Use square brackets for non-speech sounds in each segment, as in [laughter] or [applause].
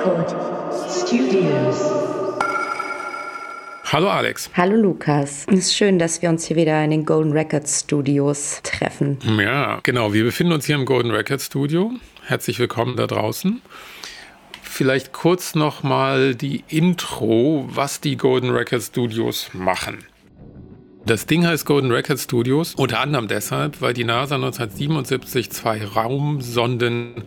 Record Studios. Hallo Alex. Hallo Lukas. Es ist schön, dass wir uns hier wieder in den Golden Records Studios treffen. Ja, genau. Wir befinden uns hier im Golden Records Studio. Herzlich willkommen da draußen. Vielleicht kurz nochmal die Intro, was die Golden Records Studios machen. Das Ding heißt Golden Record Studios, unter anderem deshalb, weil die NASA 1977 zwei Raumsonden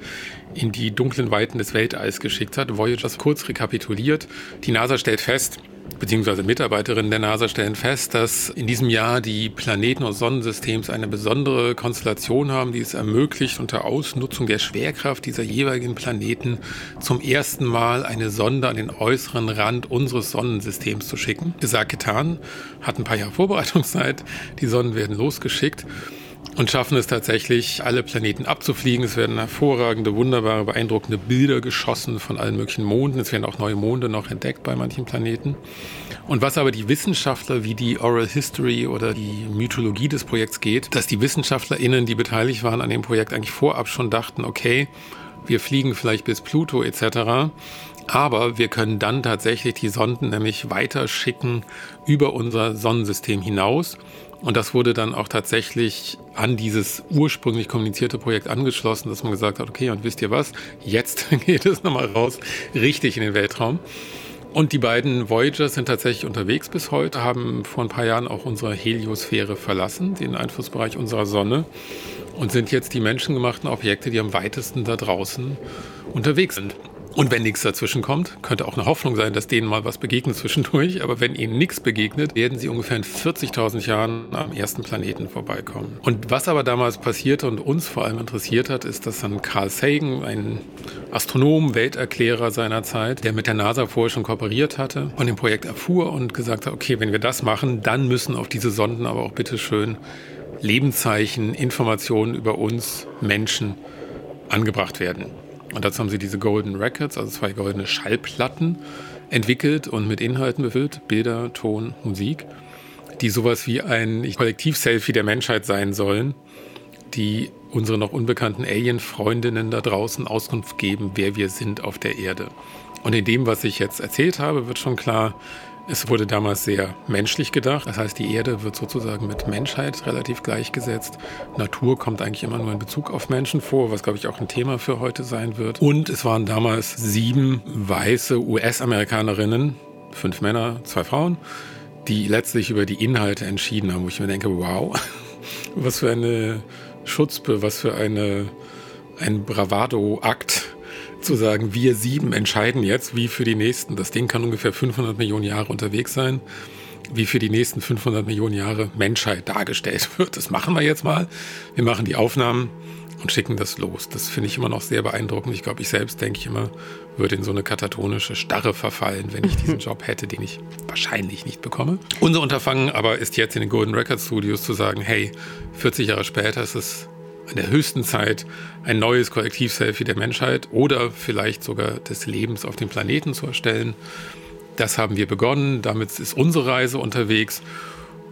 in die dunklen Weiten des Weltalls geschickt hat. Voyager kurz rekapituliert. Die NASA stellt fest, beziehungsweise Mitarbeiterinnen der NASA stellen fest, dass in diesem Jahr die Planeten des Sonnensystems eine besondere Konstellation haben, die es ermöglicht, unter Ausnutzung der Schwerkraft dieser jeweiligen Planeten zum ersten Mal eine Sonde an den äußeren Rand unseres Sonnensystems zu schicken. Gesagt, getan, hat ein paar Jahre Vorbereitungszeit, die Sonnen werden losgeschickt und schaffen es tatsächlich, alle Planeten abzufliegen. Es werden hervorragende, wunderbare, beeindruckende Bilder geschossen von allen möglichen Monden. Es werden auch neue Monde noch entdeckt bei manchen Planeten. Und was aber die Wissenschaftler wie die Oral History oder die Mythologie des Projekts geht, dass die WissenschaftlerInnen, die beteiligt waren an dem Projekt, eigentlich vorab schon dachten, okay, wir fliegen vielleicht bis Pluto etc. Aber wir können dann tatsächlich die Sonden nämlich weiter schicken über unser Sonnensystem hinaus. Und das wurde dann auch tatsächlich an dieses ursprünglich kommunizierte Projekt angeschlossen, dass man gesagt hat, okay, und wisst ihr was, jetzt [laughs] geht es nochmal raus, richtig in den Weltraum. Und die beiden Voyagers sind tatsächlich unterwegs bis heute, haben vor ein paar Jahren auch unsere Heliosphäre verlassen, den Einflussbereich unserer Sonne, und sind jetzt die menschengemachten Objekte, die am weitesten da draußen unterwegs sind. Und wenn nichts dazwischen kommt, könnte auch eine Hoffnung sein, dass denen mal was begegnet zwischendurch. Aber wenn ihnen nichts begegnet, werden sie ungefähr in 40.000 Jahren am ersten Planeten vorbeikommen. Und was aber damals passierte und uns vor allem interessiert hat, ist, dass dann Carl Sagan, ein Astronom, Welterklärer seiner Zeit, der mit der NASA vorher schon kooperiert hatte, von dem Projekt erfuhr und gesagt hat, okay, wenn wir das machen, dann müssen auf diese Sonden aber auch bitte schön Lebenszeichen, Informationen über uns Menschen angebracht werden. Und dazu haben sie diese Golden Records, also zwei goldene Schallplatten, entwickelt und mit Inhalten befüllt, Bilder, Ton, Musik, die sowas wie ein Kollektiv-Selfie der Menschheit sein sollen, die unsere noch unbekannten Alien-Freundinnen da draußen Auskunft geben, wer wir sind auf der Erde. Und in dem, was ich jetzt erzählt habe, wird schon klar, es wurde damals sehr menschlich gedacht. Das heißt, die Erde wird sozusagen mit Menschheit relativ gleichgesetzt. Natur kommt eigentlich immer nur in Bezug auf Menschen vor, was, glaube ich, auch ein Thema für heute sein wird. Und es waren damals sieben weiße US-Amerikanerinnen, fünf Männer, zwei Frauen, die letztlich über die Inhalte entschieden haben, wo ich mir denke, wow, [laughs] was für eine Schutzpe, was für eine, ein Bravado-Akt zu sagen, wir sieben entscheiden jetzt, wie für die nächsten. Das Ding kann ungefähr 500 Millionen Jahre unterwegs sein, wie für die nächsten 500 Millionen Jahre Menschheit dargestellt [laughs] wird. Das machen wir jetzt mal. Wir machen die Aufnahmen und schicken das los. Das finde ich immer noch sehr beeindruckend. Ich glaube, ich selbst denke ich immer, würde in so eine katatonische Starre verfallen, wenn ich diesen [laughs] Job hätte, den ich wahrscheinlich nicht bekomme. Unser Unterfangen aber ist jetzt in den Golden Record Studios zu sagen, hey, 40 Jahre später ist es an der höchsten Zeit, ein neues Kollektiv-Selfie der Menschheit oder vielleicht sogar des Lebens auf dem Planeten zu erstellen. Das haben wir begonnen, damit ist unsere Reise unterwegs.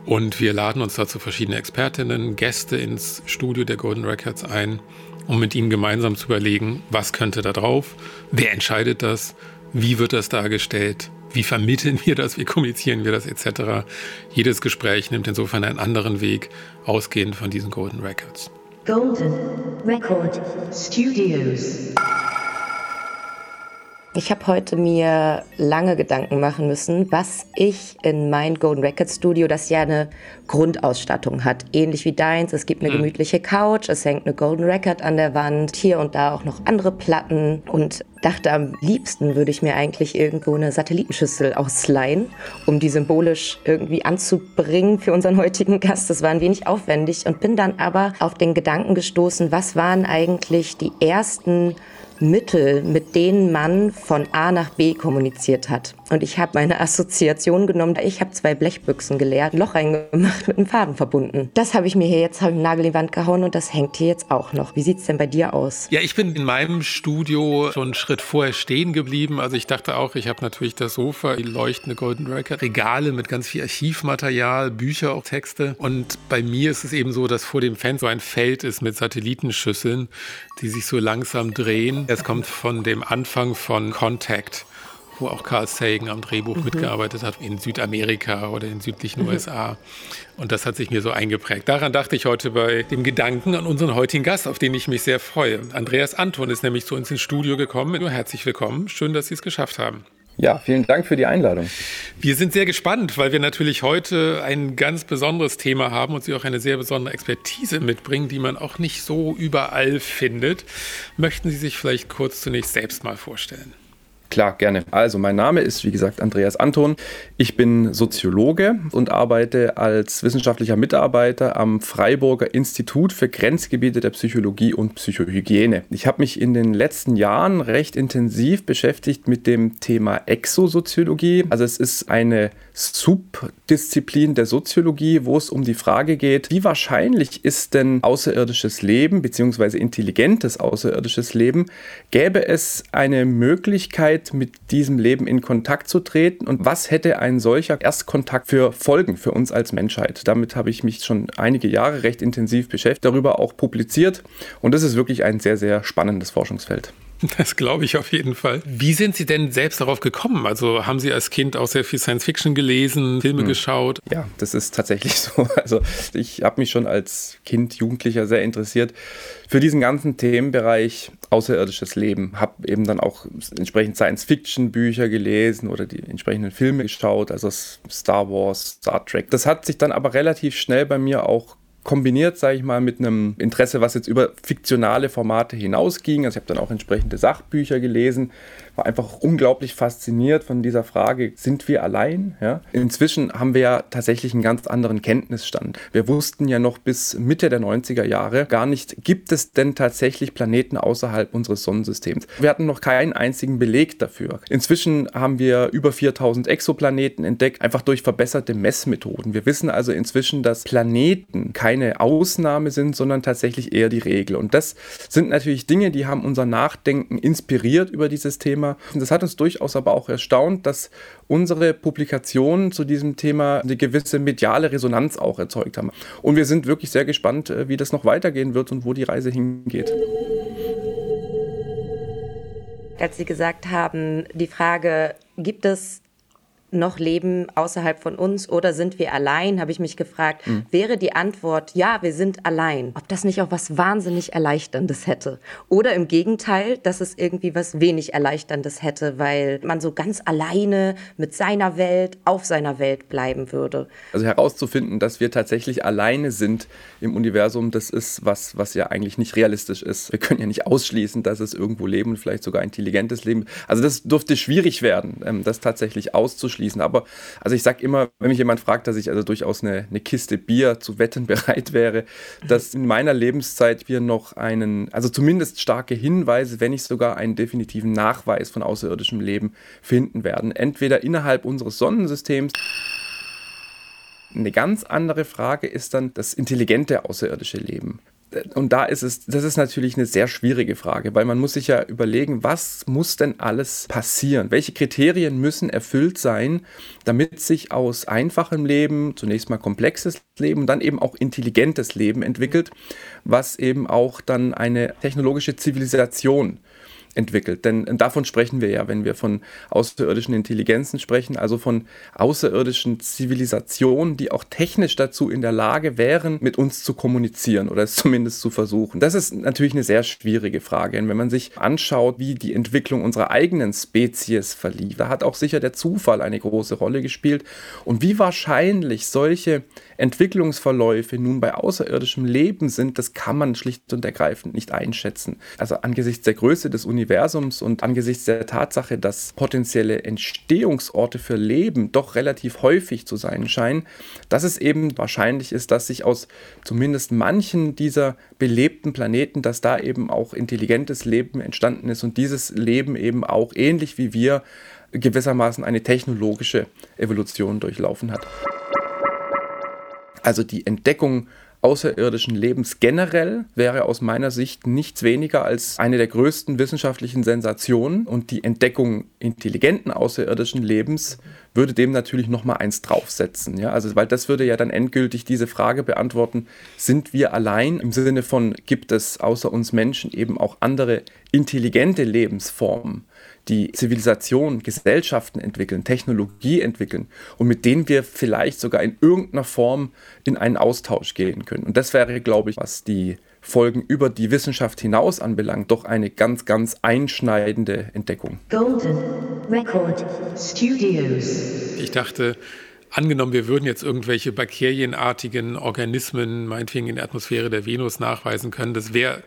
Und wir laden uns dazu verschiedene Expertinnen, Gäste ins Studio der Golden Records ein, um mit ihnen gemeinsam zu überlegen, was könnte da drauf, wer entscheidet das, wie wird das dargestellt, wie vermitteln wir das, wie kommunizieren wir das? Etc. Jedes Gespräch nimmt insofern einen anderen Weg, ausgehend von diesen Golden Records. Golden Record Studios. Ich habe heute mir lange Gedanken machen müssen, was ich in mein Golden Record Studio, das ja eine Grundausstattung hat, ähnlich wie deins. Es gibt eine gemütliche Couch, es hängt eine Golden Record an der Wand, hier und da auch noch andere Platten und dachte, am liebsten würde ich mir eigentlich irgendwo eine Satellitenschüssel ausleihen, um die symbolisch irgendwie anzubringen für unseren heutigen Gast. Das war ein wenig aufwendig und bin dann aber auf den Gedanken gestoßen, was waren eigentlich die ersten Mittel, mit denen man von A nach B kommuniziert hat. Und ich habe meine Assoziation genommen. Ich habe zwei Blechbüchsen geleert, Loch reingemacht, mit einem Faden verbunden. Das habe ich mir hier jetzt, habe ich Nagel in die Wand gehauen und das hängt hier jetzt auch noch. Wie sieht es denn bei dir aus? Ja, ich bin in meinem Studio schon einen Schritt vorher stehen geblieben. Also ich dachte auch, ich habe natürlich das Sofa, die leuchtende Golden Record, Regale mit ganz viel Archivmaterial, Bücher, auch Texte. Und bei mir ist es eben so, dass vor dem Fenster ein Feld ist mit Satellitenschüsseln, die sich so langsam drehen. Es kommt von dem Anfang von Contact wo auch Carl Sagan am Drehbuch mhm. mitgearbeitet hat, in Südamerika oder in südlichen mhm. USA. Und das hat sich mir so eingeprägt. Daran dachte ich heute bei dem Gedanken an unseren heutigen Gast, auf den ich mich sehr freue. Andreas Anton ist nämlich zu uns ins Studio gekommen. Nur herzlich willkommen. Schön, dass Sie es geschafft haben. Ja, vielen Dank für die Einladung. Wir sind sehr gespannt, weil wir natürlich heute ein ganz besonderes Thema haben und Sie auch eine sehr besondere Expertise mitbringen, die man auch nicht so überall findet. Möchten Sie sich vielleicht kurz zunächst selbst mal vorstellen? Klar, gerne. Also, mein Name ist, wie gesagt, Andreas Anton. Ich bin Soziologe und arbeite als wissenschaftlicher Mitarbeiter am Freiburger Institut für Grenzgebiete der Psychologie und Psychohygiene. Ich habe mich in den letzten Jahren recht intensiv beschäftigt mit dem Thema Exosoziologie. Also, es ist eine Subdisziplin der Soziologie, wo es um die Frage geht, wie wahrscheinlich ist denn außerirdisches Leben bzw. intelligentes außerirdisches Leben? Gäbe es eine Möglichkeit, mit diesem Leben in Kontakt zu treten und was hätte ein solcher Erstkontakt für Folgen für uns als Menschheit. Damit habe ich mich schon einige Jahre recht intensiv beschäftigt, darüber auch publiziert und das ist wirklich ein sehr, sehr spannendes Forschungsfeld. [laughs] Das glaube ich auf jeden Fall. Wie sind Sie denn selbst darauf gekommen? Also haben Sie als Kind auch sehr viel Science Fiction gelesen, Filme hm. geschaut? Ja, das ist tatsächlich [laughs] so. Also ich habe mich schon als Kind, Jugendlicher sehr interessiert für diesen ganzen Themenbereich außerirdisches Leben. Habe eben dann auch entsprechend Science Fiction Bücher gelesen oder die entsprechenden Filme geschaut, also Star Wars, Star Trek. Das hat sich dann aber relativ schnell bei mir auch kombiniert, sage ich mal, mit einem Interesse, was jetzt über fiktionale Formate hinausging. Also ich habe dann auch entsprechende Sachbücher gelesen, war einfach unglaublich fasziniert von dieser Frage, sind wir allein? Ja? Inzwischen haben wir ja tatsächlich einen ganz anderen Kenntnisstand. Wir wussten ja noch bis Mitte der 90er Jahre gar nicht, gibt es denn tatsächlich Planeten außerhalb unseres Sonnensystems? Wir hatten noch keinen einzigen Beleg dafür. Inzwischen haben wir über 4000 Exoplaneten entdeckt, einfach durch verbesserte Messmethoden. Wir wissen also inzwischen, dass Planeten keine Ausnahme sind, sondern tatsächlich eher die Regel. Und das sind natürlich Dinge, die haben unser Nachdenken inspiriert über dieses Thema das hat uns durchaus aber auch erstaunt, dass unsere Publikationen zu diesem Thema eine gewisse mediale Resonanz auch erzeugt haben. Und wir sind wirklich sehr gespannt, äh, wie das noch weitergehen wird und wo die Reise hingeht. Als Sie gesagt haben, die Frage, gibt es noch leben außerhalb von uns oder sind wir allein, habe ich mich gefragt. Mhm. Wäre die Antwort, ja, wir sind allein, ob das nicht auch was wahnsinnig Erleichterndes hätte? Oder im Gegenteil, dass es irgendwie was wenig Erleichterndes hätte, weil man so ganz alleine mit seiner Welt auf seiner Welt bleiben würde. Also herauszufinden, dass wir tatsächlich alleine sind im Universum, das ist was, was ja eigentlich nicht realistisch ist. Wir können ja nicht ausschließen, dass es irgendwo Leben und vielleicht sogar intelligentes Leben. Also das dürfte schwierig werden, ähm, das tatsächlich auszuschließen ausschließen. Aber also ich sage immer, wenn mich jemand fragt, dass ich also durchaus eine, eine Kiste Bier zu wetten [laughs] bereit wäre, dass in meiner Lebenszeit wir noch einen, also zumindest starke Hinweise, wenn nicht sogar einen definitiven Nachweis von außerirdischem Leben finden werden. Entweder innerhalb unseres Sonnensystems. Eine ganz andere Frage ist dann das intelligente außerirdische Leben und da ist es, das ist natürlich eine sehr schwierige Frage, weil man muss sich ja überlegen, was muss denn alles passieren? Welche Kriterien müssen erfüllt sein, damit sich aus einfachem Leben zunächst mal komplexes Leben dann eben auch intelligentes Leben entwickelt, was eben auch dann eine technologische Zivilisation entwickelt. Denn davon sprechen wir ja, wenn wir von außerirdischen Intelligenzen sprechen, also von außerirdischen Zivilisationen, die auch technisch dazu in der Lage wären, mit uns zu kommunizieren oder es zumindest zu versuchen. Das ist natürlich eine sehr schwierige Frage. Und wenn man sich anschaut, wie die Entwicklung unserer eigenen Spezies verlief, da hat auch sicher der Zufall eine große Rolle gespielt. Und wie wahrscheinlich solche Entwicklungsverläufe nun bei außerirdischem Leben sind, das kann man schlicht und ergreifend nicht einschätzen. Also angesichts der Größe des Universums Universums und angesichts der Tatsache, dass potenzielle Entstehungsorte für Leben doch relativ häufig zu sein scheinen, dass es eben wahrscheinlich ist, dass sich aus zumindest manchen dieser belebten Planeten, dass da eben auch intelligentes Leben entstanden ist und dieses Leben eben auch ähnlich wie wir gewissermaßen eine technologische Evolution durchlaufen hat. Also die Entdeckung außerirdischen Lebens generell wäre aus meiner Sicht nichts weniger als eine der größten wissenschaftlichen Sensationen und die Entdeckung intelligenten außerirdischen Lebens würde dem natürlich noch mal eins draufsetzen, ja? Also weil das würde ja dann endgültig diese Frage beantworten, sind wir allein im Sinne von gibt es außer uns Menschen eben auch andere intelligente Lebensformen? Die Zivilisation, Gesellschaften entwickeln, Technologie entwickeln und mit denen wir vielleicht sogar in irgendeiner Form in einen Austausch gehen können. Und das wäre, glaube ich, was die Folgen über die Wissenschaft hinaus anbelangt, doch eine ganz, ganz einschneidende Entdeckung. Golden Record Studios. Ich dachte, angenommen, wir würden jetzt irgendwelche bakterienartigen Organismen, meinetwegen in der Atmosphäre der Venus nachweisen können, das wäre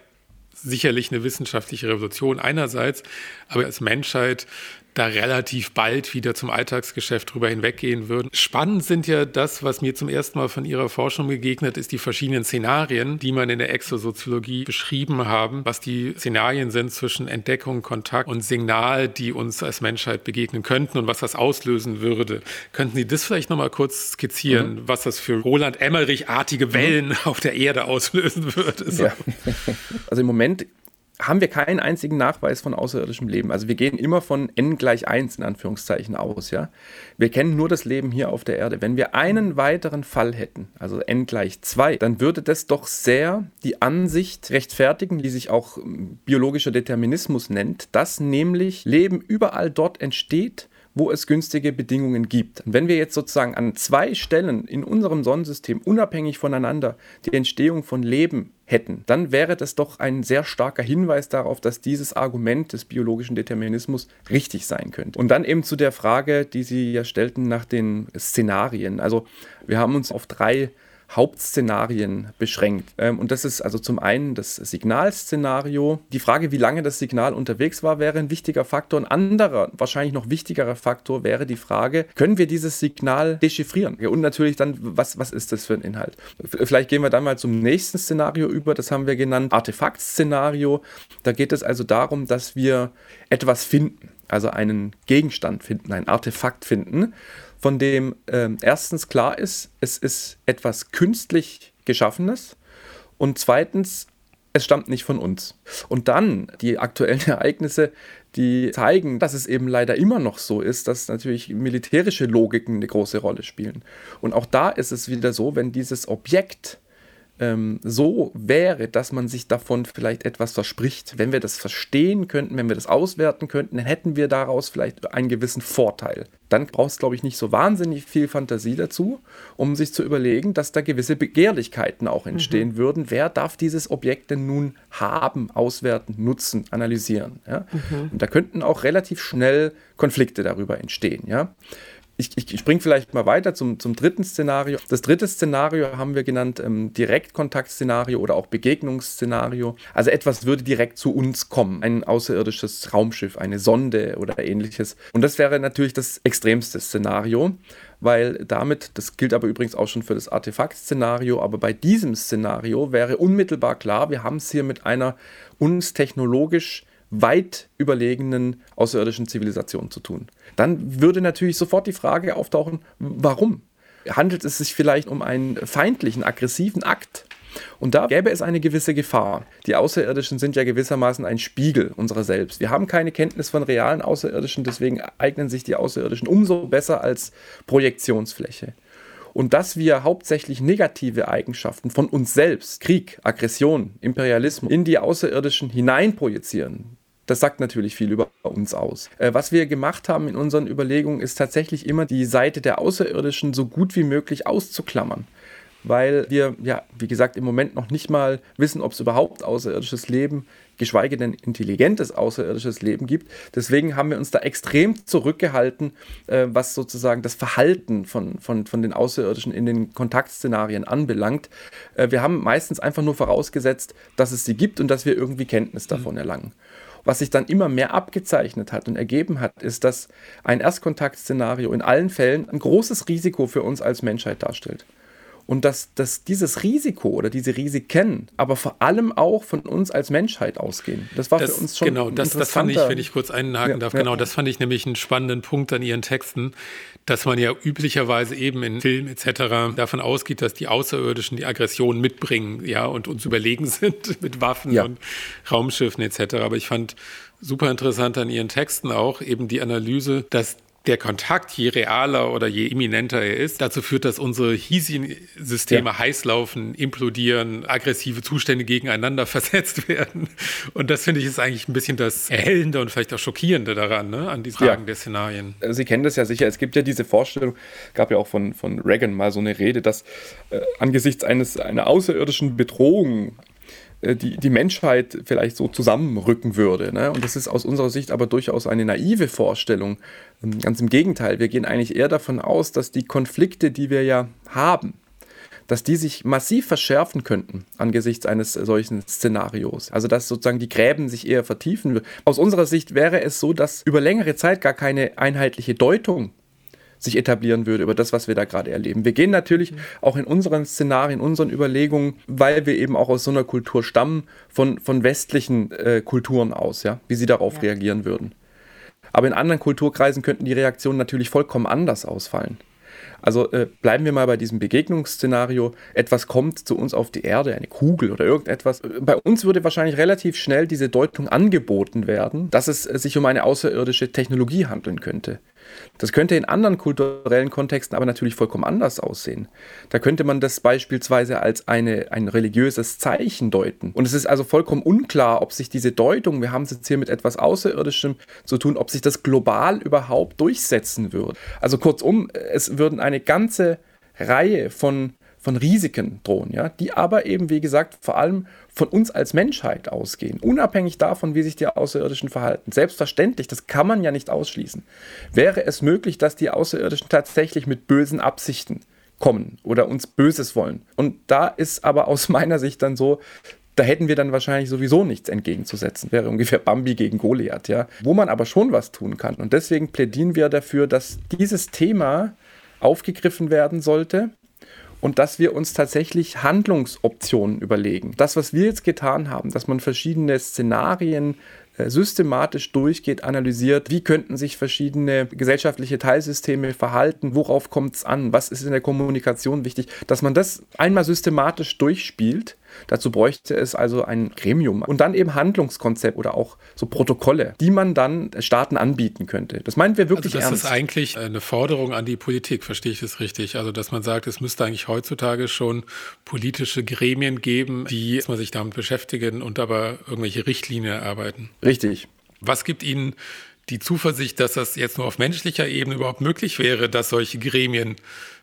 sicherlich eine wissenschaftliche Revolution einerseits, aber als Menschheit da relativ bald wieder zum Alltagsgeschäft drüber hinweggehen würden. Spannend sind ja das, was mir zum ersten Mal von Ihrer Forschung begegnet, ist die verschiedenen Szenarien, die man in der Exosoziologie beschrieben haben, was die Szenarien sind zwischen Entdeckung, Kontakt und Signal, die uns als Menschheit begegnen könnten und was das auslösen würde. Könnten Sie das vielleicht nochmal kurz skizzieren, mhm. was das für Roland Emmerich-artige Wellen mhm. auf der Erde auslösen würde? So. Ja. Also im Moment haben wir keinen einzigen Nachweis von außerirdischem Leben. Also wir gehen immer von n gleich 1 in Anführungszeichen aus. Ja? Wir kennen nur das Leben hier auf der Erde. Wenn wir einen weiteren Fall hätten, also n gleich 2, dann würde das doch sehr die Ansicht rechtfertigen, die sich auch ähm, biologischer Determinismus nennt, dass nämlich Leben überall dort entsteht, wo es günstige Bedingungen gibt. Und wenn wir jetzt sozusagen an zwei Stellen in unserem Sonnensystem unabhängig voneinander die Entstehung von Leben hätten, dann wäre das doch ein sehr starker Hinweis darauf, dass dieses Argument des biologischen Determinismus richtig sein könnte. Und dann eben zu der Frage, die Sie ja stellten nach den Szenarien. Also wir haben uns auf drei Hauptszenarien beschränkt. Ähm, und das ist also zum einen das Signalszenario. Die Frage, wie lange das Signal unterwegs war, wäre ein wichtiger Faktor. Ein anderer, wahrscheinlich noch wichtigerer Faktor wäre die Frage, können wir dieses Signal dechiffrieren? Und natürlich dann, was, was ist das für ein Inhalt? Vielleicht gehen wir dann mal zum nächsten Szenario über. Das haben wir genannt Artefakt-Szenario. Da geht es also darum, dass wir etwas finden also einen Gegenstand finden, ein Artefakt finden von dem ähm, erstens klar ist, es ist etwas künstlich Geschaffenes und zweitens, es stammt nicht von uns. Und dann die aktuellen [laughs] Ereignisse, die zeigen, dass es eben leider immer noch so ist, dass natürlich militärische Logiken eine große Rolle spielen. Und auch da ist es wieder so, wenn dieses Objekt ähm, so wäre, dass man sich davon vielleicht etwas verspricht. Wenn wir das verstehen könnten, wenn wir das auswerten könnten, dann hätten wir daraus vielleicht einen gewissen Vorteil. Dann braucht es, glaube ich, nicht so wahnsinnig viel Fantasie dazu, um sich zu überlegen, dass da gewisse Begehrlichkeiten auch entstehen mhm. würden. Wer darf dieses Objekt denn nun haben, auswerten, nutzen, analysieren? Ja? Mhm. Und da könnten auch relativ schnell Konflikte darüber entstehen. Ja? Ich, ich springe vielleicht mal weiter zum, zum dritten Szenario. Das dritte Szenario haben wir genannt ähm, Direktkontaktszenario oder auch Begegnungsszenario. Also etwas würde direkt zu uns kommen. Ein außerirdisches Raumschiff, eine Sonde oder ähnliches. Und das wäre natürlich das extremste Szenario, weil damit, das gilt aber übrigens auch schon für das Artefakt-Szenario, aber bei diesem Szenario wäre unmittelbar klar, wir haben es hier mit einer uns technologisch weit überlegenen außerirdischen Zivilisation zu tun. Dann würde natürlich sofort die Frage auftauchen, warum? Handelt es sich vielleicht um einen feindlichen, aggressiven Akt? Und da gäbe es eine gewisse Gefahr. Die Außerirdischen sind ja gewissermaßen ein Spiegel unserer selbst. Wir haben keine Kenntnis von realen Außerirdischen, deswegen eignen sich die Außerirdischen umso besser als Projektionsfläche. Und dass wir hauptsächlich negative Eigenschaften von uns selbst, Krieg, Aggression, Imperialismus, in die Außerirdischen hineinprojizieren, das sagt natürlich viel über uns aus. Äh, was wir gemacht haben in unseren Überlegungen, ist tatsächlich immer die Seite der Außerirdischen so gut wie möglich auszuklammern. Weil wir, ja, wie gesagt, im Moment noch nicht mal wissen, ob es überhaupt außerirdisches Leben, geschweige denn intelligentes außerirdisches Leben gibt. Deswegen haben wir uns da extrem zurückgehalten, äh, was sozusagen das Verhalten von, von, von den Außerirdischen in den Kontaktszenarien anbelangt. Äh, wir haben meistens einfach nur vorausgesetzt, dass es sie gibt und dass wir irgendwie Kenntnis davon erlangen. Was sich dann immer mehr abgezeichnet hat und ergeben hat, ist, dass ein Erstkontaktszenario in allen Fällen ein großes Risiko für uns als Menschheit darstellt. Und dass, dass dieses Risiko oder diese Risiken aber vor allem auch von uns als Menschheit ausgehen. Das war das, für uns schon Genau, das, das fand ich, wenn ich kurz einhaken ja, darf, ja. genau, das fand ich nämlich einen spannenden Punkt an Ihren Texten, dass man ja üblicherweise eben in Filmen etc. davon ausgeht, dass die Außerirdischen die Aggression mitbringen, ja, und uns überlegen [laughs] sind mit Waffen ja. und Raumschiffen etc. Aber ich fand super interessant an Ihren Texten auch eben die Analyse, dass der Kontakt, je realer oder je imminenter er ist, dazu führt, dass unsere hiesigen Systeme ja. heiß laufen, implodieren, aggressive Zustände gegeneinander [laughs] versetzt werden. Und das finde ich ist eigentlich ein bisschen das Erhellende und vielleicht auch Schockierende daran, ne, an die Fragen ja. der Szenarien. Sie kennen das ja sicher. Es gibt ja diese Vorstellung, gab ja auch von, von Reagan mal so eine Rede, dass äh, angesichts eines, einer außerirdischen Bedrohung die, die Menschheit vielleicht so zusammenrücken würde. Ne? Und das ist aus unserer Sicht aber durchaus eine naive Vorstellung. Ähm, ganz im Gegenteil, wir gehen eigentlich eher davon aus, dass die Konflikte, die wir ja haben, dass die sich massiv verschärfen könnten angesichts eines solchen Szenarios. Also dass sozusagen die Gräben sich eher vertiefen. Aus unserer Sicht wäre es so, dass über längere Zeit gar keine einheitliche Deutung sich etablieren würde über das, was wir da gerade erleben. Wir gehen natürlich mhm. auch in unseren Szenarien, in unseren Überlegungen, weil wir eben auch aus so einer Kultur stammen, von, von westlichen äh, Kulturen aus, ja, wie sie darauf ja. reagieren würden. Aber in anderen Kulturkreisen könnten die Reaktionen natürlich vollkommen anders ausfallen. Also äh, bleiben wir mal bei diesem Begegnungsszenario. Etwas kommt zu uns auf die Erde, eine Kugel oder irgendetwas. Bei uns würde wahrscheinlich relativ schnell diese Deutung angeboten werden, dass es äh, sich um eine außerirdische Technologie handeln könnte. Das könnte in anderen kulturellen Kontexten aber natürlich vollkommen anders aussehen. Da könnte man das beispielsweise als eine, ein religiöses Zeichen deuten. Und es ist also vollkommen unklar, ob sich diese Deutung, wir haben es jetzt hier mit etwas Außerirdischem zu tun, ob sich das global überhaupt durchsetzen würde. Also kurzum, es würden eine ganze Reihe von von Risiken drohen, ja, die aber eben, wie gesagt, vor allem von uns als Menschheit ausgehen, unabhängig davon, wie sich die Außerirdischen verhalten. Selbstverständlich, das kann man ja nicht ausschließen. Wäre es möglich, dass die Außerirdischen tatsächlich mit bösen Absichten kommen oder uns Böses wollen? Und da ist aber [laughs] aus meiner Sicht dann so, da hätten wir dann wahrscheinlich sowieso nichts entgegenzusetzen. Wäre ungefähr Bambi gegen Goliath, ja. Wo man aber schon was tun kann. Und deswegen plädieren wir dafür, dass dieses Thema aufgegriffen werden sollte und dass wir uns tatsächlich Handlungsoptionen überlegen. Das, was wir jetzt getan haben, dass man verschiedene Szenarien äh, systematisch durchgeht, analysiert, wie könnten sich verschiedene gesellschaftliche Teilsysteme verhalten, worauf kommt es an, was ist in der Kommunikation wichtig, dass man das einmal systematisch durchspielt Dazu bräuchte es also ein Gremium und dann eben Handlungskonzept oder auch so Protokolle, die man dann Staaten anbieten könnte. Das meinen wir wirklich also das ernst. Das ist eigentlich eine Forderung an die Politik, verstehe ich das richtig? Also, dass man sagt, es müsste eigentlich heutzutage schon politische Gremien geben, die man sich damit beschäftigen und aber irgendwelche Richtlinien erarbeiten. Richtig. Was gibt Ihnen die Zuversicht, dass das jetzt nur auf menschlicher Ebene überhaupt möglich wäre, dass solche Gremien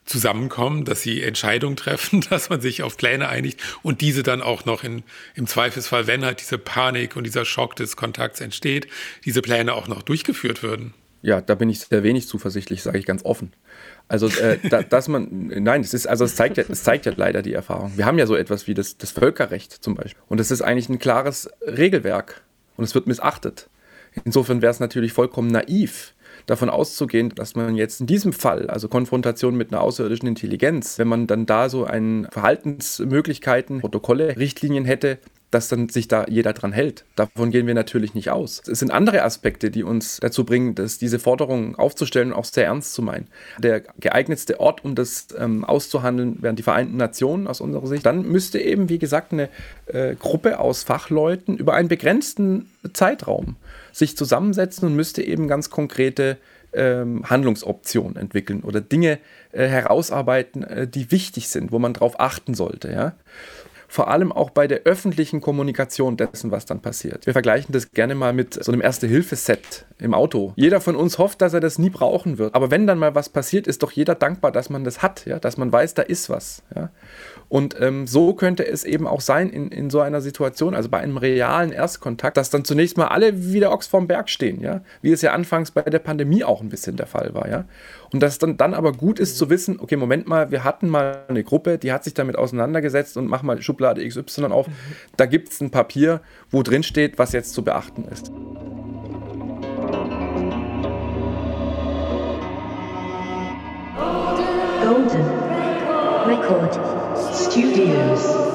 zusammenkommen, dass sie Entscheidungen treffen, [laughs] dass man sich auf Pläne einigt und diese dann auch noch in, im Zweifelsfall, wenn halt diese Panik und dieser Schock des Kontakts entsteht, diese Pläne auch noch durchgeführt würden. Ja, da bin ich sehr wenig zuversichtlich, sage ich ganz offen. Also, äh, da, [laughs] dass man, nein, es ist, also es zeigt, ja, es zeigt ja leider die Erfahrung. Wir haben ja so etwas wie das, das Völkerrecht zum Beispiel. Und es ist eigentlich ein klares Regelwerk. Und es wird missachtet. Insofern wäre es natürlich vollkommen naiv, davon auszugehen, dass man jetzt in diesem Fall, also Konfrontation mit einer außerirdischen Intelligenz, wenn man dann da so ein Verhaltensmöglichkeiten, Protokolle, Richtlinien hätte, dass dann sich da jeder dran hält. Davon gehen wir natürlich nicht aus. Es sind andere Aspekte, die uns dazu bringen, dass diese Forderungen aufzustellen und auch sehr ernst zu meinen. Der geeignetste Ort, um das ähm, auszuhandeln, wären die Vereinten Nationen aus unserer Sicht. Dann müsste eben, wie gesagt, eine äh, Gruppe aus Fachleuten über einen begrenzten Zeitraum sich zusammensetzen und müsste eben ganz konkrete ähm, Handlungsoptionen entwickeln oder Dinge äh, herausarbeiten, äh, die wichtig sind, wo man darauf achten sollte. Ja? Vor allem auch bei der öffentlichen Kommunikation dessen, was dann passiert. Wir vergleichen das gerne mal mit so einem Erste-Hilfe-Set im Auto. Jeder von uns hofft, dass er das nie brauchen wird. Aber wenn dann mal was passiert, ist doch jeder dankbar, dass man das hat, ja? dass man weiß, da ist was. Ja? Und ähm, so könnte es eben auch sein in, in so einer Situation, also bei einem realen Erstkontakt, dass dann zunächst mal alle wie der Ochs vorm Berg stehen, ja, wie es ja anfangs bei der Pandemie auch ein bisschen der Fall war, ja. Und dass dann, dann aber gut ist zu wissen, okay, Moment mal, wir hatten mal eine Gruppe, die hat sich damit auseinandergesetzt und mach mal Schublade XY auf. Mhm. Da gibt es ein Papier, wo drin steht, was jetzt zu beachten ist. Golden Record Studios.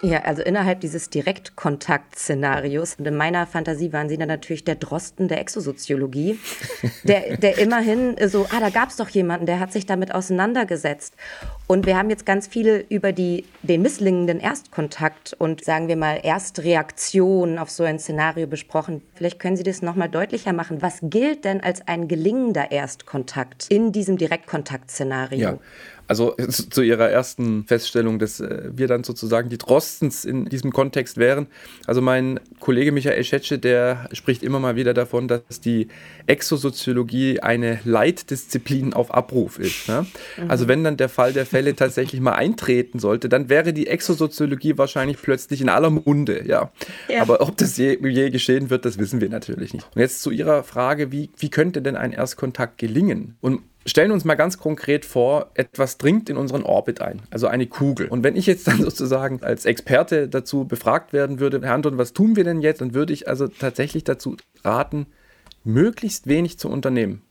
Ja, also innerhalb dieses Direktkontakt-Szenarios. Und in meiner Fantasie waren sie dann natürlich der Drosten der Exosoziologie, der, der immerhin so, ah, da gab es doch jemanden, der hat sich damit auseinandergesetzt. Und wir haben jetzt ganz viel über die, den misslingenden Erstkontakt und sagen wir mal Erstreaktion auf so ein Szenario besprochen. Vielleicht können Sie das nochmal deutlicher machen. Was gilt denn als ein gelingender Erstkontakt in diesem Direktkontakt-Szenario? Ja. Also [laughs] zu Ihrer ersten Feststellung, dass äh, wir dann sozusagen die Drostens in diesem Kontext wären. Also mein Kollege Michael Schetsche, der spricht immer mal wieder davon, dass die Exosoziologie eine Leitdisziplin auf Abruf ist. Ne? Mhm. Also wenn dann der Fall der Fälle tatsächlich mal eintreten sollte, dann wäre die Exosoziologie wahrscheinlich plötzlich in aller Munde. Ja. ja. Aber ob das je, je, geschehen wird, das wissen wir natürlich nicht. Und jetzt zu Ihrer Frage, wie, wie könnte denn ein Erstkontakt gelingen? Und stellen uns mal ganz konkret vor, etwas dringt in unseren Orbit ein, also eine Kugel. Und wenn ich jetzt dann [laughs] sozusagen als Experte dazu befragt werden würde, Herr Anton, was tun wir denn jetzt? Dann würde ich also tatsächlich dazu raten, möglichst wenig zu unternehmen.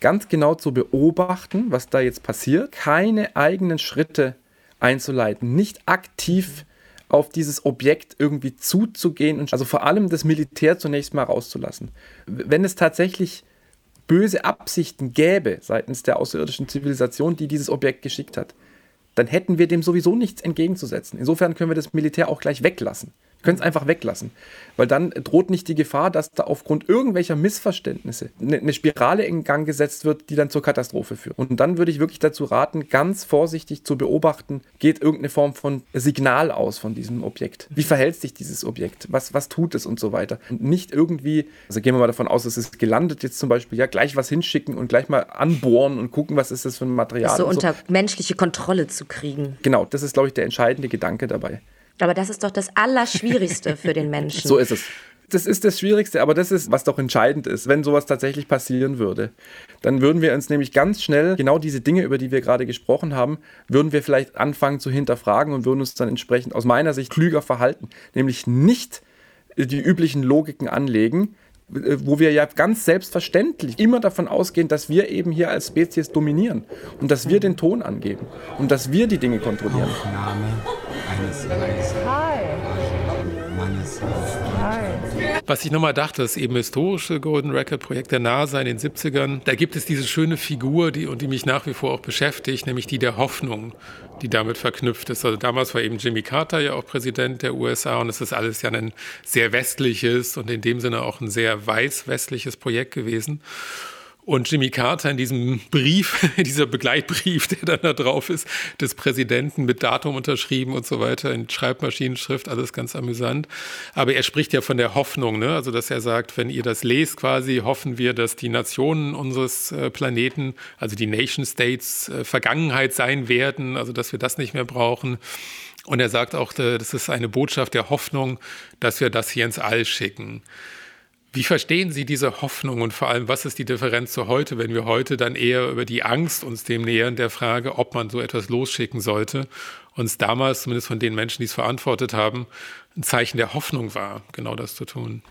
Ganz genau zu beobachten, was da jetzt passiert, keine eigenen Schritte einzuleiten, nicht aktiv auf dieses Objekt irgendwie zuzugehen und also vor allem das Militär zunächst mal rauszulassen. Wenn es tatsächlich böse Absichten gäbe seitens der außerirdischen Zivilisation, die dieses Objekt geschickt hat, dann hätten wir dem sowieso nichts entgegenzusetzen. Insofern können wir das Militär auch gleich weglassen können es einfach weglassen. Weil dann droht nicht die Gefahr, dass da aufgrund irgendwelcher Missverständnisse eine ne Spirale in Gang gesetzt wird, die dann zur Katastrophe führt. Und dann würde ich wirklich dazu raten, ganz vorsichtig zu beobachten, geht irgendeine Form von Signal aus von diesem Objekt. Wie verhält sich dieses Objekt? Was, was tut es und so weiter? Und nicht irgendwie, also gehen wir mal davon aus, es ist gelandet jetzt zum Beispiel, ja, gleich was hinschicken und gleich mal anbohren und gucken, was ist das für ein Material. So unter menschliche Kontrolle zu kriegen. Genau, das ist, glaube ich, der entscheidende Gedanke dabei. Aber das ist doch das Allerschwierigste für den Menschen. [laughs] So ist es. Das ist das Schwierigste, aber das ist, was doch entscheidend ist, wenn sowas tatsächlich passieren würde. Dann würden wir uns nämlich ganz schnell genau diese Dinge, über die wir gerade gesprochen haben, würden wir vielleicht anfangen zu hinterfragen und würden uns dann entsprechend aus meiner Sicht klüger verhalten. Nämlich nicht die üblichen Logiken anlegen, wo wir ja ganz selbstverständlich immer davon ausgehen, dass wir eben hier als Spezies dominieren und dass wir den Ton angeben und dass wir die Dinge kontrollieren. Aufnahme Was ich nochmal dachte, das eben historische Golden Record Projekt der NASA in den 70ern, da gibt es diese schöne Figur, die, und die mich nach wie vor auch beschäftigt, nämlich die der Hoffnung, die damit verknüpft ist. Also damals war eben Jimmy Carter ja auch Präsident der USA und es ist alles ja ein sehr westliches und in dem Sinne auch ein sehr weiß-westliches Projekt gewesen. Und Jimmy Carter in diesem Brief, [laughs] dieser Begleitbrief, der dann da drauf ist, des Präsidenten mit Datum unterschrieben und so weiter, in Schreibmaschinenschrift, alles ganz amüsant. Aber er spricht ja von der Hoffnung, ne? also dass er sagt, wenn ihr das lest quasi, hoffen wir, dass die Nationen unseres äh, Planeten, also die Nation States, äh, Vergangenheit sein werden, also dass wir das nicht mehr brauchen. Und er sagt auch, äh, das ist eine Botschaft der Hoffnung, dass wir das hier ins All schicken. Wie verstehen Sie diese Hoffnung und vor allem, was ist die Differenz zu heute, wenn wir heute dann eher über die Angst uns dem nähern, der Frage, ob man so etwas losschicken sollte, uns damals, zumindest von den Menschen, die es verantwortet haben, ein Zeichen der Hoffnung war, genau das zu tun?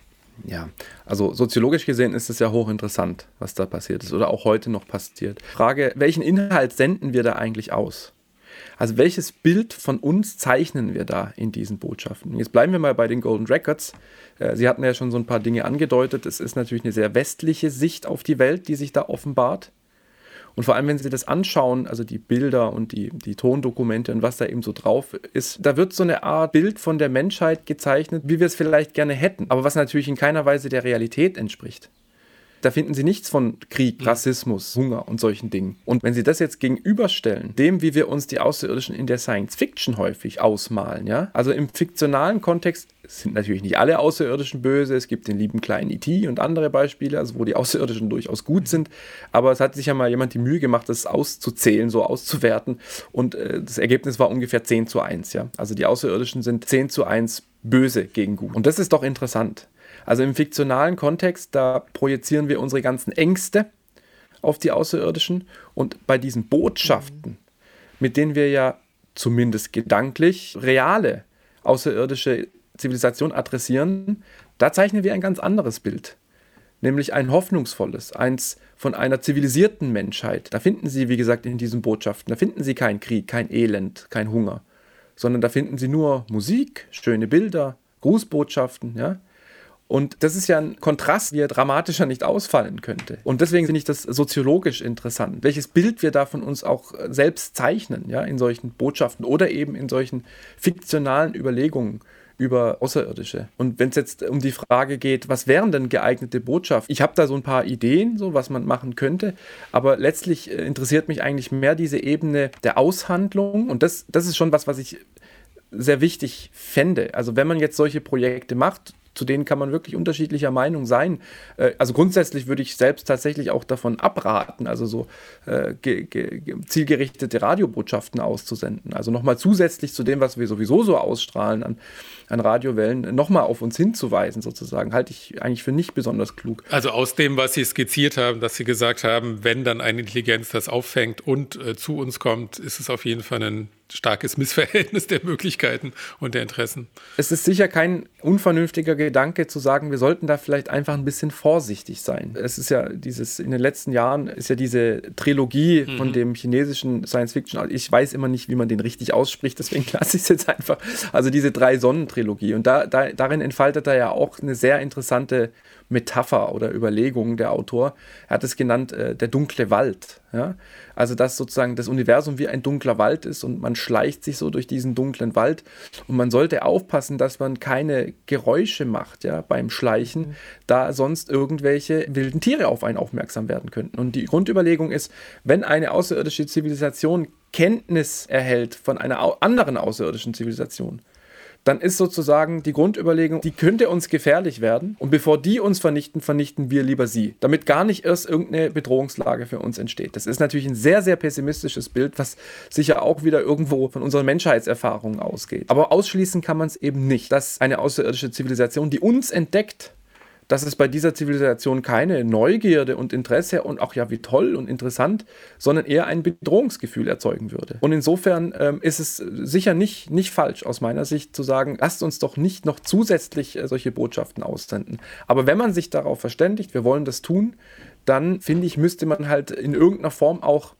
Ja, also soziologisch gesehen ist es ja hochinteressant, was da passiert ist oder auch heute noch passiert. Frage, welchen Inhalt senden wir da eigentlich aus? Also welches Bild von uns zeichnen wir da in diesen Botschaften? Jetzt bleiben wir mal bei den Golden Records. Äh, Sie hatten ja schon so ein paar Dinge angedeutet. Es ist natürlich eine sehr westliche Sicht auf die Welt, die sich da offenbart. Und vor allem, wenn Sie das anschauen, also die Bilder und die, die Tondokumente und was da eben so drauf ist, da wird so eine Art Bild von der Menschheit gezeichnet, wie wir es vielleicht gerne hätten, aber was natürlich in keiner Weise der Realität entspricht. Da finden Sie nichts von Krieg, Rassismus, Hunger und solchen Dingen. Und wenn Sie das jetzt gegenüberstellen, dem, wie wir uns die Außerirdischen in der Science Fiction häufig ausmalen, ja, also im fiktionalen Kontext sind natürlich nicht alle Außerirdischen böse. Es gibt den lieben kleinen E.T. und andere Beispiele, also wo die Außerirdischen durchaus gut sind. Aber es hat sich ja mal jemand die Mühe gemacht, das auszuzählen, so auszuwerten. Und äh, das Ergebnis war ungefähr 10 zu 1. Ja? Also die Außerirdischen sind 10 zu 1 böse gegen gut. Und das ist doch interessant. Also im fiktionalen Kontext, da projizieren wir unsere ganzen Ängste auf die Außerirdischen und bei diesen Botschaften, mit denen wir ja zumindest gedanklich reale außerirdische Zivilisation adressieren, da zeichnen wir ein ganz anderes Bild. nämlich ein hoffnungsvolles, eins von einer zivilisierten Menschheit. Da finden Sie, wie gesagt, in diesen Botschaften, da finden Sie keinen Krieg, kein Elend, kein Hunger, sondern da finden Sie nur Musik, schöne Bilder, Grußbotschaften, ja. Und das ist ja ein Kontrast, wie er dramatischer nicht ausfallen könnte. Und deswegen finde ich das soziologisch interessant, welches Bild wir da von uns auch selbst zeichnen, ja, in solchen Botschaften oder eben in solchen fiktionalen Überlegungen über Außerirdische. Und wenn es jetzt um die Frage geht, was wären denn geeignete Botschaften? Ich habe da so ein paar Ideen, so was man machen könnte, aber letztlich äh, interessiert mich eigentlich mehr diese Ebene der Aushandlung und das, das ist schon was, was ich sehr wichtig fände. Also wenn man jetzt solche Projekte macht, zu denen kann man wirklich unterschiedlicher Meinung sein. Äh, also grundsätzlich würde ich selbst tatsächlich auch davon abraten, also so äh, zielgerichtete Radiobotschaften auszusenden. Also nochmal zusätzlich zu dem, was wir sowieso so ausstrahlen an, an Radiowellen, nochmal auf uns hinzuweisen, sozusagen, halte ich eigentlich für nicht besonders klug. Also aus dem, was Sie skizziert haben, dass Sie gesagt haben, wenn dann eine Intelligenz das auffängt und äh, zu uns kommt, ist es auf jeden Fall ein starkes Missverhältnis der Möglichkeiten und der Interessen. Es ist sicher kein unvernünftiger Gedanke zu sagen, wir sollten da vielleicht einfach ein bisschen vorsichtig sein. Es ist ja dieses, in den letzten Jahren ist ja diese Trilogie mhm. von dem chinesischen Science Fiction, ich weiß immer nicht, wie man den richtig ausspricht, deswegen [laughs] lasse ich es jetzt einfach. Also diese drei Sonnen-Trilogie. Und da, da, darin entfaltet er ja auch eine sehr interessante Metapher oder Überlegung der Autor. Er hat es genannt, äh, der dunkle Wald. Ja? Also, dass sozusagen das Universum wie ein dunkler Wald ist und man schleicht sich so durch diesen dunklen Wald. Und man sollte aufpassen, dass man keine Geräusche macht ja, beim Schleichen, mhm. da sonst irgendwelche wilden Tiere auf einen aufmerksam werden könnten. Und die Grundüberlegung ist, wenn eine außerirdische Zivilisation Kenntnis erhält von einer anderen außerirdischen Zivilisation, dann ist sozusagen die Grundüberlegung, die könnte uns gefährlich werden. Und bevor die uns vernichten, vernichten wir lieber sie. Damit gar nicht erst irgendeine Bedrohungslage für uns entsteht. Das ist natürlich ein sehr, sehr pessimistisches Bild, was sicher auch wieder irgendwo von unseren Menschheitserfahrungen ausgeht. Aber ausschließen kann man es eben nicht, dass eine außerirdische Zivilisation, die uns entdeckt, dass es bei dieser Zivilisation keine Neugierde und Interesse und auch ja wie toll und interessant, sondern eher ein Bedrohungsgefühl erzeugen würde. Und insofern ähm, ist es sicher nicht, nicht falsch aus meiner Sicht zu sagen, lasst uns doch nicht noch zusätzlich äh, solche Botschaften aussenden. Aber wenn man sich darauf verständigt, wir wollen das tun, dann finde ich, müsste man halt in irgendeiner Form auch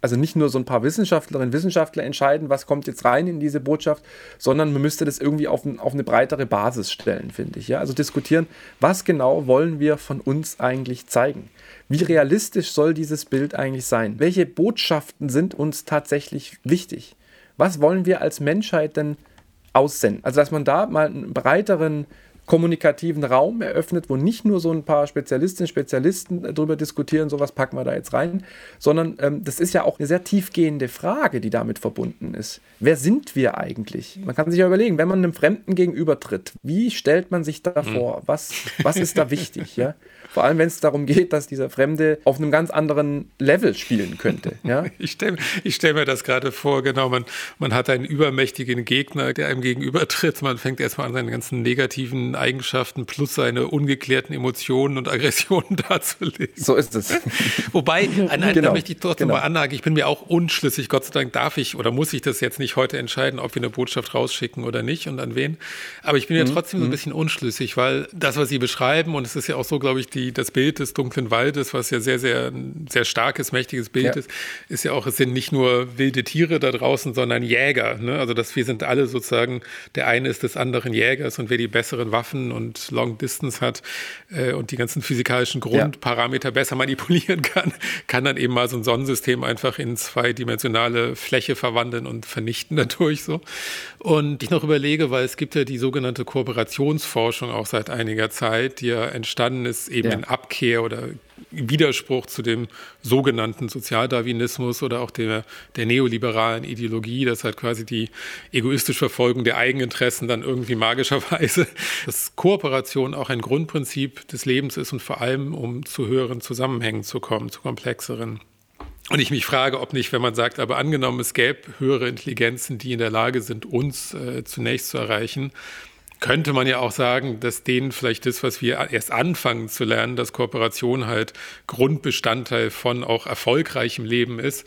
also nicht nur so ein paar Wissenschaftlerinnen und Wissenschaftler entscheiden, was kommt jetzt rein in diese Botschaft, sondern man müsste das irgendwie auf, ein, auf eine breitere Basis stellen, finde ich. Ja? Also diskutieren, was genau wollen wir von uns eigentlich zeigen? Wie realistisch soll dieses Bild eigentlich sein? Welche Botschaften sind uns tatsächlich wichtig? Was wollen wir als Menschheit denn aussenden? Also, dass man da mal einen breiteren kommunikativen Raum eröffnet, wo nicht nur so ein paar Spezialistinnen, Spezialisten darüber diskutieren, sowas packen wir da jetzt rein, sondern ähm, das ist ja auch eine sehr tiefgehende Frage, die damit verbunden ist. Wer sind wir eigentlich? Man kann sich ja überlegen, wenn man einem Fremden gegenübertritt, wie stellt man sich da hm. vor? Was, was ist da wichtig? Ja? Vor allem, wenn es darum geht, dass dieser Fremde auf einem ganz anderen Level spielen könnte. [laughs] Ja? Ich stelle stell mir das gerade vor, genau, man, man hat einen übermächtigen Gegner, der einem gegenübertritt. Man fängt erstmal an, seine ganzen negativen Eigenschaften plus seine ungeklärten Emotionen und Aggressionen [laughs] darzulegen. So ist es. [laughs] Wobei, an, an, genau, da möchte ich trotzdem genau. mal anhaken, ich bin mir auch unschlüssig, Gott sei Dank darf ich oder muss ich das jetzt nicht heute entscheiden, ob wir eine Botschaft rausschicken oder nicht und an wen. Aber ich bin mir mhm. trotzdem so ein mhm. bisschen unschlüssig, weil das, was Sie beschreiben, und es ist ja auch so, glaube ich, die, das Bild des dunklen Waldes, was ja sehr, sehr, sehr starkes, mächtiges Bild ja. ist, ist ja auch, es sind nicht nur wilde Tiere da draußen, sondern Jäger. Ne? Also, dass wir sind alle sozusagen, der eine ist des anderen Jägers und wer die besseren Waffen Waffen und Long Distance hat äh, und die ganzen physikalischen Grundparameter ja. besser manipulieren kann, kann dann eben mal so ein Sonnensystem einfach in zweidimensionale Fläche verwandeln und vernichten dadurch so. Und ich noch überlege, weil es gibt ja die sogenannte Kooperationsforschung auch seit einiger Zeit, die ja entstanden ist eben ja. in Abkehr oder Widerspruch zu dem sogenannten Sozialdarwinismus oder auch der, der neoliberalen Ideologie, dass halt quasi die egoistische Verfolgung der Eigeninteressen dann irgendwie magischerweise, [laughs] dass Kooperation auch ein Grundprinzip des Lebens ist und vor allem, um zu höheren Zusammenhängen zu kommen, zu komplexeren. Und ich mich frage, ob nicht, wenn man sagt, aber angenommen, es gäbe höhere Intelligenzen, die in der Lage sind, uns äh, zunächst zu erreichen, könnte man ja auch sagen, dass denen vielleicht das, was wir erst anfangen zu lernen, dass Kooperation halt Grundbestandteil von auch erfolgreichem Leben ist,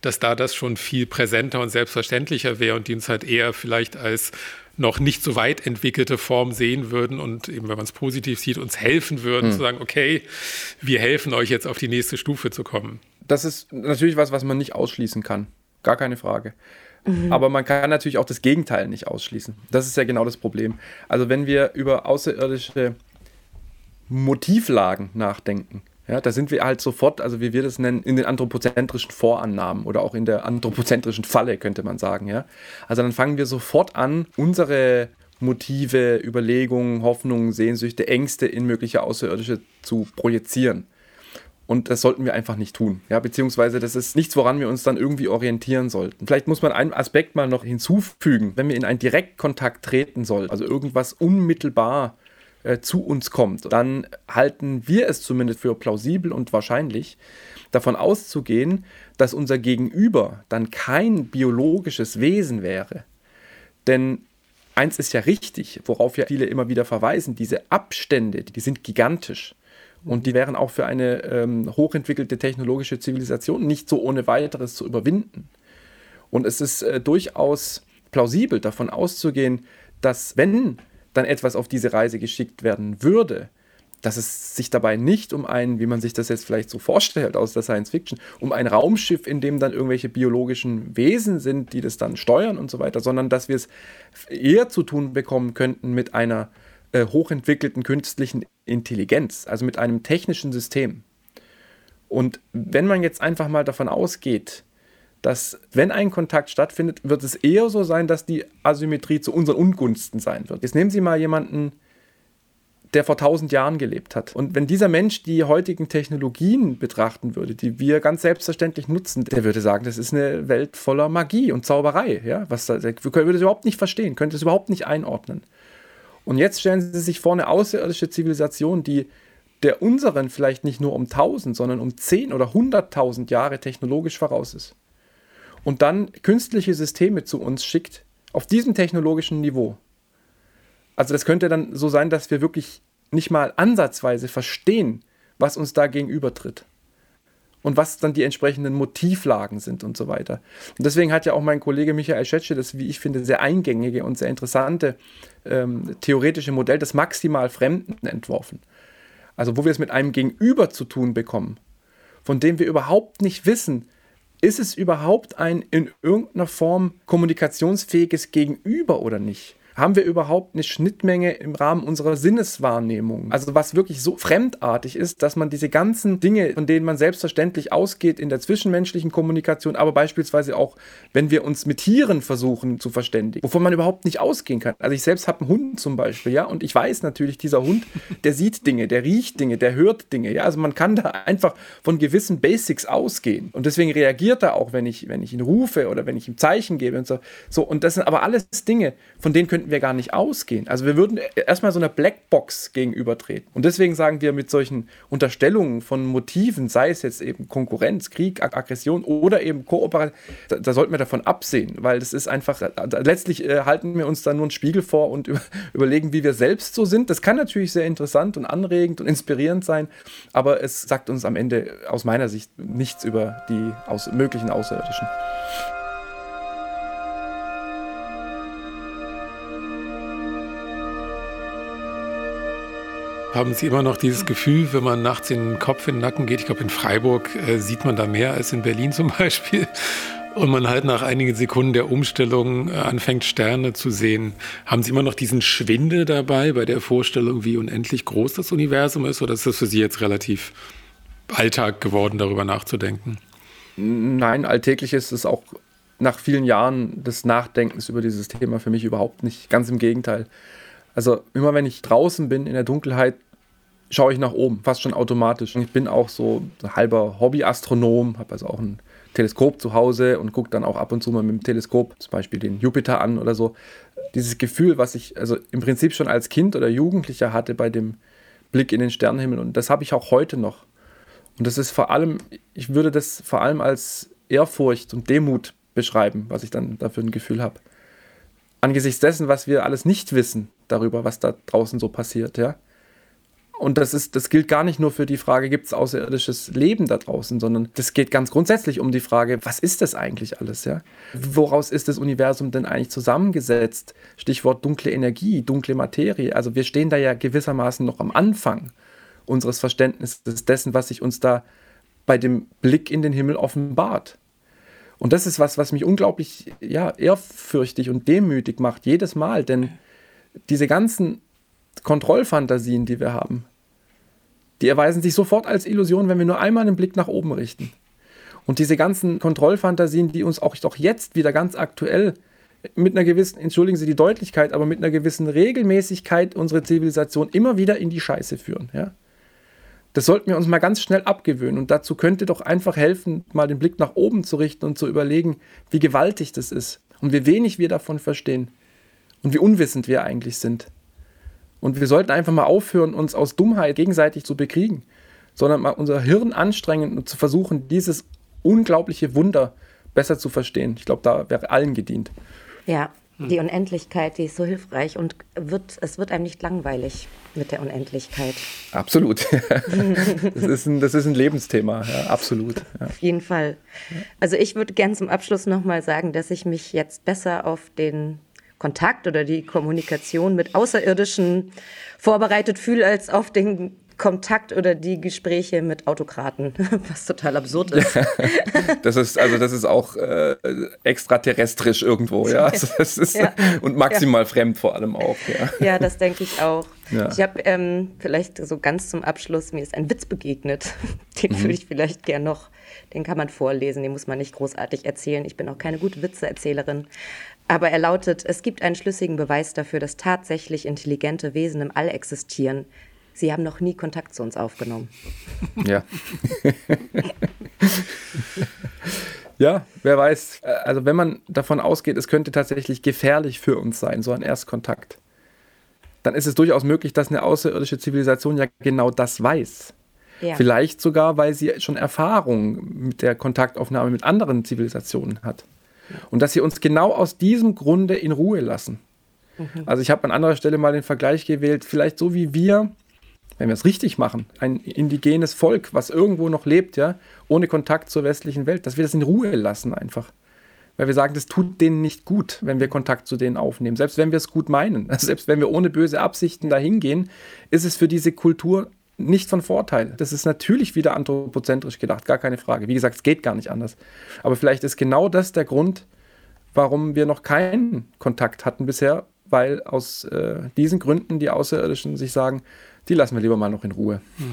dass da das schon viel präsenter und selbstverständlicher wäre und die uns halt eher vielleicht als noch nicht so weit entwickelte Form sehen würden und eben, wenn man es positiv sieht, uns helfen würden, hm. zu sagen, okay, wir helfen euch jetzt auf die nächste Stufe zu kommen. Das ist natürlich was, was man nicht ausschließen kann. Gar keine Frage. Mhm. Aber man kann natürlich auch das Gegenteil nicht ausschließen. Das ist ja genau das Problem. Also wenn wir über außerirdische Motivlagen nachdenken, ja, da sind wir halt sofort, also wie wir das nennen, in den anthropozentrischen Vorannahmen oder auch in der anthropozentrischen Falle, könnte man sagen. Ja? Also dann fangen wir sofort an, unsere Motive, Überlegungen, Hoffnungen, Sehnsüchte, Ängste in mögliche Außerirdische zu projizieren. Und das sollten wir einfach nicht tun. Ja, beziehungsweise das ist nichts, woran wir uns dann irgendwie orientieren sollten. Vielleicht muss man einen Aspekt mal noch hinzufügen, wenn wir in einen Direktkontakt treten sollen, also irgendwas unmittelbar äh, zu uns kommt, dann halten wir es zumindest für plausibel und wahrscheinlich, davon auszugehen, dass unser Gegenüber dann kein biologisches Wesen wäre. Denn eins ist ja richtig, worauf ja viele immer wieder verweisen, diese Abstände, die sind gigantisch. Und die wären auch für eine ähm, hochentwickelte technologische Zivilisation nicht so ohne weiteres zu überwinden. Und es ist äh, durchaus plausibel davon auszugehen, dass wenn dann etwas auf diese Reise geschickt werden würde, dass es sich dabei nicht um ein, wie man sich das jetzt vielleicht so vorstellt aus der Science Fiction, um ein Raumschiff, in dem dann irgendwelche biologischen Wesen sind, die das dann steuern und so weiter, sondern dass wir es eher zu tun bekommen könnten mit einer äh, hochentwickelten künstlichen Intelligenz, also mit einem technischen System. Und wenn man jetzt einfach mal davon ausgeht, dass wenn ein Kontakt stattfindet, wird es eher so sein, dass die Asymmetrie zu unseren Ungunsten sein wird. Jetzt nehmen Sie mal jemanden, der vor tausend Jahren gelebt hat. Und wenn dieser Mensch die heutigen Technologien betrachten würde, die wir ganz selbstverständlich nutzen, der würde sagen, das ist eine Welt voller Magie und Zauberei. Ja? Was, der würde es überhaupt nicht verstehen, könnte es überhaupt nicht einordnen. Und jetzt stellen Sie sich vor, eine außerirdische Zivilisation, die der unseren vielleicht nicht nur um 1000, sondern um 10 oder 100.000 Jahre technologisch voraus ist und dann künstliche Systeme zu uns schickt auf diesem technologischen Niveau. Also das könnte dann so sein, dass wir wirklich nicht mal ansatzweise verstehen, was uns da gegenübertritt. Und was dann die entsprechenden Motivlagen sind und so weiter. Und deswegen hat ja auch mein Kollege Michael Schetsche das, wie ich finde, sehr eingängige und sehr interessante ähm, theoretische Modell des maximal Fremden entworfen. Also wo wir es mit einem Gegenüber zu tun bekommen, von dem wir überhaupt nicht wissen, ist es überhaupt ein in irgendeiner Form kommunikationsfähiges Gegenüber oder nicht? Haben wir überhaupt eine Schnittmenge im Rahmen unserer Sinneswahrnehmung? Also was wirklich so fremdartig ist, dass man diese ganzen Dinge, von denen man selbstverständlich ausgeht in der zwischenmenschlichen Kommunikation, aber beispielsweise auch, wenn wir uns mit Tieren versuchen zu verständigen, wovon man überhaupt nicht ausgehen kann. Also ich selbst habe einen Hund zum Beispiel, ja, und ich weiß natürlich, dieser Hund, [laughs] der sieht Dinge, der riecht Dinge, der hört Dinge, ja, also man kann da einfach von gewissen Basics ausgehen. Und deswegen reagiert er auch, wenn ich, wenn ich ihn rufe oder wenn ich ihm Zeichen gebe und so. So, und das sind aber alles Dinge, von denen könnten könnten wir gar nicht ausgehen. Also wir würden erstmal so einer Blackbox gegenübertreten. Und deswegen sagen wir mit solchen Unterstellungen von Motiven, sei es jetzt eben Konkurrenz, Krieg, Aggression oder eben Kooperation, da, da sollten wir davon absehen, weil das ist einfach, letztlich äh, halten wir uns da nur einen Spiegel vor und [laughs] über, überlegen, wie wir selbst so sind. Das kann natürlich sehr interessant und anregend und inspirierend sein, aber es sagt uns am Ende aus meiner Sicht nichts über die aus, möglichen Außerirdischen. Haben Sie immer noch dieses Gefühl, wenn man nachts den Kopf in den Nacken geht? Ich glaube, in Freiburg äh, sieht man da mehr als in Berlin zum [laughs] Beispiel. Und man halt nach einigen Sekunden der Umstellung äh, anfängt, Sterne zu sehen. Haben Sie immer noch diesen Schwinde dabei bei der Vorstellung, wie unendlich groß das Universum ist? Oder ist das für Sie jetzt relativ Alltag geworden, darüber nachzudenken? Nein, alltäglich ist es auch nach vielen Jahren des Nachdenkens über dieses Thema für mich überhaupt nicht. Ganz im Gegenteil. Also immer wenn ich draußen bin in der Dunkelheit, schaue ich nach oben, fast schon automatisch. Ich bin auch so halber Hobbyastronom, habe also auch ein Teleskop zu Hause und gucke dann auch ab und zu mal mit dem Teleskop zum Beispiel den Jupiter an oder so. Dieses Gefühl, was ich also im Prinzip schon als Kind oder Jugendlicher hatte bei dem Blick in den Sternenhimmel und das habe ich auch heute noch. Und das ist vor allem, ich würde das vor allem als Ehrfurcht und Demut beschreiben, was ich dann dafür ein Gefühl habe. Angesichts dessen, was wir alles nicht wissen darüber, was da draußen so passiert, ja Und das, ist, das gilt gar nicht nur für die Frage, gibt es außerirdisches Leben da draußen, sondern das geht ganz grundsätzlich um die Frage, was ist das eigentlich alles? Ja? Woraus ist das Universum denn eigentlich zusammengesetzt? Stichwort dunkle Energie, dunkle Materie. Also wir stehen da ja gewissermaßen noch am Anfang unseres Verständnisses dessen, was sich uns da bei dem Blick in den Himmel offenbart. Und das ist was, was mich unglaublich ja, ehrfürchtig und demütig macht, jedes Mal, denn diese ganzen Kontrollfantasien, die wir haben, die erweisen sich sofort als Illusion, wenn wir nur einmal einen Blick nach oben richten. Und diese ganzen Kontrollfantasien, die uns auch doch jetzt wieder ganz aktuell mit einer gewissen, entschuldigen Sie die Deutlichkeit, aber mit einer gewissen Regelmäßigkeit unsere Zivilisation immer wieder in die Scheiße führen. Ja? Das sollten wir uns mal ganz schnell abgewöhnen. Und dazu könnte doch einfach helfen, mal den Blick nach oben zu richten und zu überlegen, wie gewaltig das ist und wie wenig wir davon verstehen und wie unwissend wir eigentlich sind. Und wir sollten einfach mal aufhören, uns aus Dummheit gegenseitig zu bekriegen, sondern mal unser Hirn anstrengen und zu versuchen, dieses unglaubliche Wunder besser zu verstehen. Ich glaube, da wäre allen gedient. Ja, die Unendlichkeit, die ist so hilfreich und wird, es wird einem nicht langweilig mit der Unendlichkeit. Absolut. [laughs] das, ist ein, das ist ein Lebensthema, ja, absolut. Ja. Auf jeden Fall. Also ich würde gerne zum Abschluss nochmal sagen, dass ich mich jetzt besser auf den Kontakt oder die Kommunikation mit Außerirdischen vorbereitet fühle, als auf den Kontakt oder die Gespräche mit Autokraten, [laughs] was total absurd ist. [laughs] das ist also das ist auch äh, extraterrestrisch irgendwo, ja. [laughs] Also ist, ja. Und maximal ja. fremd vor allem auch, ja. Ja, das denke ich auch. Ja. Ich habe ähm, vielleicht so ganz zum Abschluss, mir ist ein Witz begegnet. Den mhm. würde ich vielleicht gern noch, den kann man vorlesen, den muss man nicht großartig erzählen. Ich bin auch keine gute Witzeerzählerin. Aber er lautet, es gibt einen schlüssigen Beweis dafür, dass tatsächlich intelligente Wesen im All existieren. Sie haben noch nie Kontakt zu uns aufgenommen. [laughs] Ja. ja, wer weiß. Also wenn man davon ausgeht, es könnte tatsächlich gefährlich für uns sein, so ein Erstkontakt, dann ist es durchaus möglich, dass eine außerirdische Zivilisation ja genau das weiß. Ja. Vielleicht sogar, weil sie schon Erfahrung mit der Kontaktaufnahme mit anderen Zivilisationen hat. Und dass sie uns genau aus diesem Grunde in Ruhe lassen. Mhm. Also ich habe an anderer Stelle mal den Vergleich gewählt, vielleicht so wie wir, wenn wir es richtig machen, ein indigenes Volk, was irgendwo noch lebt, ja, ohne Kontakt zur westlichen Welt, dass wir das in Ruhe lassen einfach. Weil wir sagen, das tut denen nicht gut, wenn wir Kontakt zu denen aufnehmen. Selbst wenn wir es gut meinen, [laughs] selbst wenn wir ohne böse Absichten dahin gehen, ist es für diese Kultur nicht von Vorteil. Das ist natürlich wieder anthropozentrisch gedacht, gar keine Frage. Wie gesagt, es geht gar nicht anders. Aber vielleicht ist genau das der Grund, warum wir noch keinen Kontakt hatten bisher, weil aus äh, diesen Gründen die Außerirdischen sich sagen, die lassen wir lieber mal noch in Ruhe. [laughs]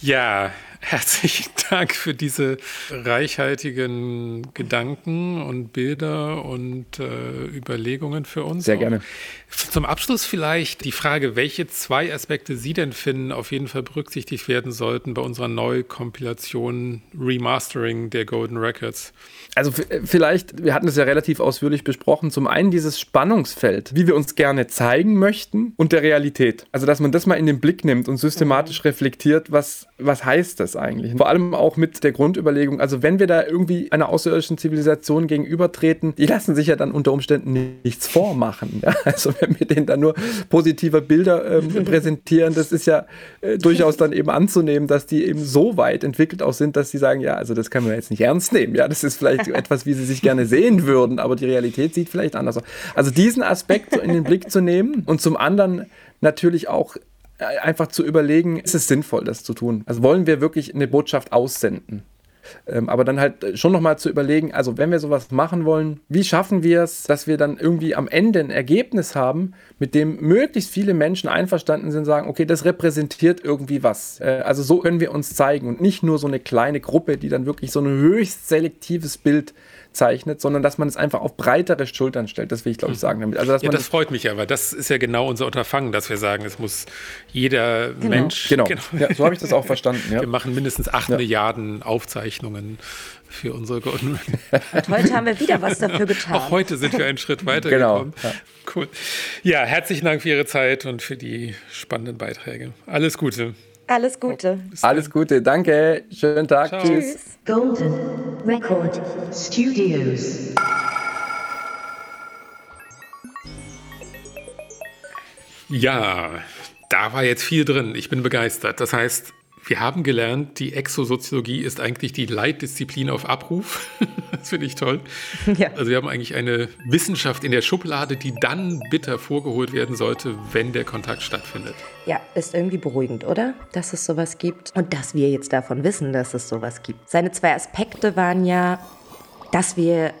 ja, herzlichen Dank für diese reichhaltigen Gedanken und Bilder und äh, Überlegungen für uns. Sehr gerne. Zum Abschluss vielleicht die Frage, welche zwei Aspekte Sie denn finden, auf jeden Fall berücksichtigt werden sollten bei unserer Neukompilation Remastering der Golden Records. Also vielleicht, wir hatten es ja relativ ausführlich besprochen, zum einen dieses Spannungsfeld, wie wir uns gerne zeigen möchten und der Realität. Also dass man das mal in den Blick nimmt und systematisch mhm. reflektiert, was, was heißt das eigentlich? Vor allem auch mit der Grundüberlegung, also wenn wir da irgendwie einer außerirdischen Zivilisation gegenübertreten, die lassen sich ja dann unter Umständen nichts vormachen. Ja? Also wenn wir denen dann nur positive Bilder ähm, [laughs] präsentieren, das ist ja äh, durchaus dann eben anzunehmen, dass die eben so weit entwickelt auch sind, dass sie sagen, ja, also das kann man jetzt nicht ernst nehmen. Ja, das ist vielleicht [laughs] etwas, wie sie sich gerne sehen würden, aber die Realität sieht vielleicht anders aus. Also diesen Aspekt so in den Blick zu nehmen und zum anderen natürlich auch einfach zu überlegen, ist es sinnvoll, das zu tun? Also wollen wir wirklich eine Botschaft aussenden? Ähm, aber dann halt schon nochmal zu überlegen, also wenn wir sowas machen wollen, wie schaffen wir es, dass wir dann irgendwie am Ende ein Ergebnis haben, mit dem möglichst viele Menschen einverstanden sind, sagen, okay, das repräsentiert irgendwie was. Äh, also so können wir uns zeigen und nicht nur so eine kleine Gruppe, die dann wirklich so ein höchst selektives Bild zeichnet, sondern dass man es einfach auf breitere Schultern stellt. Das will ich, glaube ich, sagen damit. Also, dass ja, das freut mich aber. Das ist ja genau unser Unterfangen, dass wir sagen, es muss jeder genau. Mensch. Genau, [laughs] genau. Ja, so habe ich das auch verstanden. Ja. Wir machen mindestens acht Milliarden Aufzeichnungen für unsere Golden Und heute haben wir wieder was dafür getan. Auch heute sind wir einen Schritt weiter genau, gekommen. Ja. Cool. Ja, herzlichen Dank für Ihre Zeit und für die spannenden Beiträge. Alles Gute. Alles Gute. Alles Gute, danke. Schönen Tag. Ciao. Tschüss. Golden Record Studios. Ja, da war jetzt viel drin. Ich bin begeistert. Das heißt, wir haben gelernt, die Exosoziologie ist eigentlich die Leitdisziplin auf Abruf. [laughs] das finde ich toll. Ja. Also wir haben eigentlich eine Wissenschaft in der Schublade, die dann bitter vorgeholt werden sollte, wenn der Kontakt stattfindet. Ja, ist irgendwie beruhigend, oder? Dass es sowas gibt und dass wir jetzt davon wissen, dass es sowas gibt. Seine zwei Aspekte waren ja, dass wir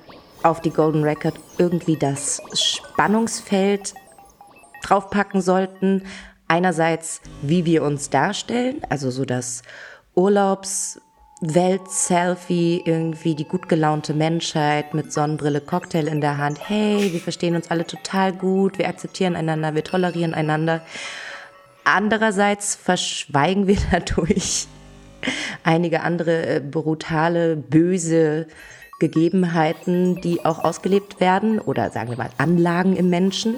auf die Golden Record irgendwie das Spannungsfeld draufpacken sollten, einerseits, wie wir uns darstellen, also so das Urlaubswelt-Selfie, irgendwie die gut gelaunte Menschheit mit Sonnenbrille, Cocktail in der Hand. Hey, wir verstehen uns alle total gut, wir akzeptieren einander, wir tolerieren einander. Andererseits verschweigen wir [laughs] dadurch einige andere äh, brutale, böse Gegebenheiten, die auch ausgelebt werden oder sagen wir mal Anlagen im Menschen.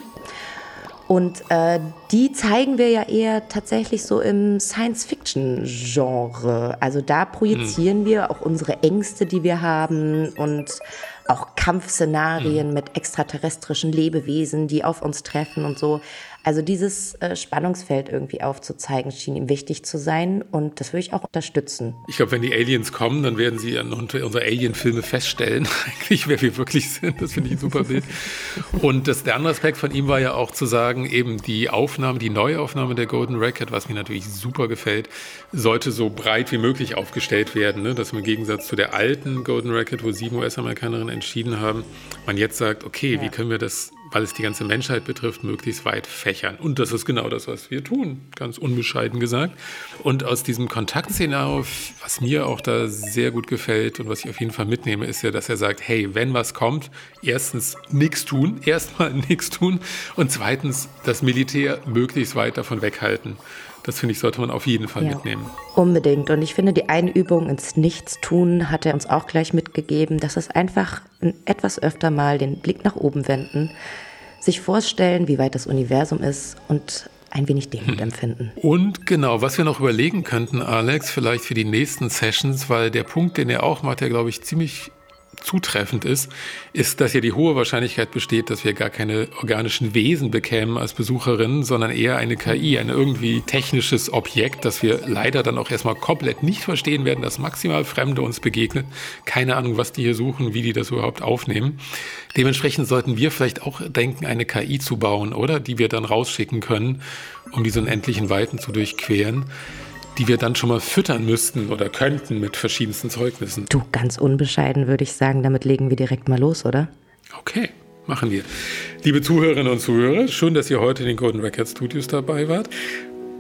Und äh, die zeigen wir ja eher tatsächlich so im Science-Fiction-Genre. Also da projizieren hm. wir auch unsere Ängste, die wir haben und auch Kampfszenarien hm. mit extraterrestrischen Lebewesen, die auf uns treffen und so. Also dieses äh, Spannungsfeld irgendwie aufzuzeigen, schien ihm wichtig zu sein und das würde ich auch unterstützen. Ich glaube, wenn die Aliens kommen, dann werden sie an unsere Alien-Filme feststellen, [laughs] eigentlich, wer wir wirklich sind. Das finde ich ein super Bild. Und das, der andere Aspekt von ihm war ja auch zu sagen, eben die Aufnahme, die Neuaufnahme der Golden Record, was mir natürlich super gefällt, sollte so breit wie möglich aufgestellt werden. Ne? Dass im Gegensatz zu der alten Golden Record, wo sieben US-Amerikanerinnen entschieden haben, man jetzt sagt, okay, ja. wie können wir das weil es die ganze Menschheit betrifft, möglichst weit fächern. Und das ist genau das, was wir tun, ganz unbescheiden gesagt. Und aus diesem Kontaktszenario, was mir auch da sehr gut gefällt und was ich auf jeden Fall mitnehme, ist ja, dass er sagt, hey, wenn was kommt, erstens nichts tun, [laughs] erstmal nichts tun und zweitens das Militär möglichst weit davon weghalten. Das finde ich, sollte man auf jeden Fall ja, mitnehmen. Unbedingt. Und ich finde, die Einübung ins Nichtstun hat er uns auch gleich mitgegeben, dass es einfach etwas öfter mal den Blick nach oben wenden, sich vorstellen, wie weit das Universum ist und ein wenig Demut hm. empfinden. Und genau, was wir noch überlegen könnten, Alex, vielleicht für die nächsten Sessions, weil der Punkt, den er auch macht, der glaube ich ziemlich zutreffend ist, ist, dass ja die hohe Wahrscheinlichkeit besteht, dass wir gar keine organischen Wesen bekämen als Besucherinnen, sondern eher eine KI, ein irgendwie technisches Objekt, das wir leider dann auch erstmal komplett nicht verstehen werden, das maximal Fremde uns begegnet. Keine Ahnung, was die hier suchen, wie die das überhaupt aufnehmen. Dementsprechend sollten wir vielleicht auch denken, eine KI zu bauen, oder? Die wir dann rausschicken können, um diese unendlichen Weiten zu durchqueren die wir dann schon mal füttern müssten oder könnten mit verschiedensten Zeugnissen. Du, ganz unbescheiden würde ich sagen, damit legen wir direkt mal los, oder? Okay, machen wir. Liebe Zuhörerinnen und Zuhörer, schön, dass ihr heute in den Golden Record Studios dabei wart.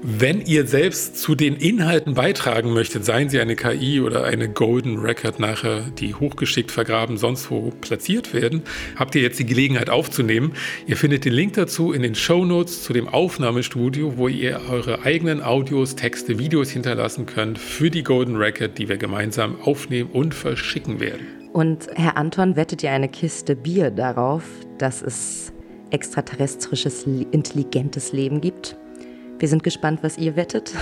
Wenn ihr selbst zu den Inhalten beitragen möchtet, seien sie eine KI oder eine Golden Record nachher, die hochgeschickt vergraben sonst wo platziert werden, habt ihr jetzt die Gelegenheit aufzunehmen. Ihr findet den Link dazu in den Show Notes zu dem Aufnahmestudio, wo ihr eure eigenen Audios, Texte, Videos hinterlassen könnt für die Golden Record, die wir gemeinsam aufnehmen und verschicken werden. Und Herr Anton, wettet ihr eine Kiste Bier darauf, dass es extraterrestrisches, intelligentes Leben gibt? Wir sind gespannt, was ihr wettet.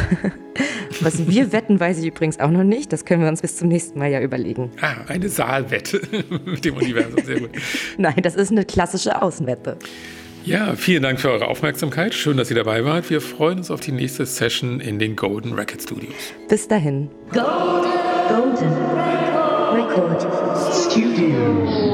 [laughs] was wir wetten, weiß ich übrigens auch noch nicht. Das können wir uns bis zum nächsten Mal ja überlegen. Ah, eine Saalwette [laughs] mit dem Universum. Sehr gut. [laughs] Nein, das ist eine klassische Außenwette. Ja, vielen Dank für eure Aufmerksamkeit. Schön, dass ihr dabei wart. Wir freuen uns auf die nächste Session in den Golden Record Studios. Bis dahin. Golden, Golden Record Studios.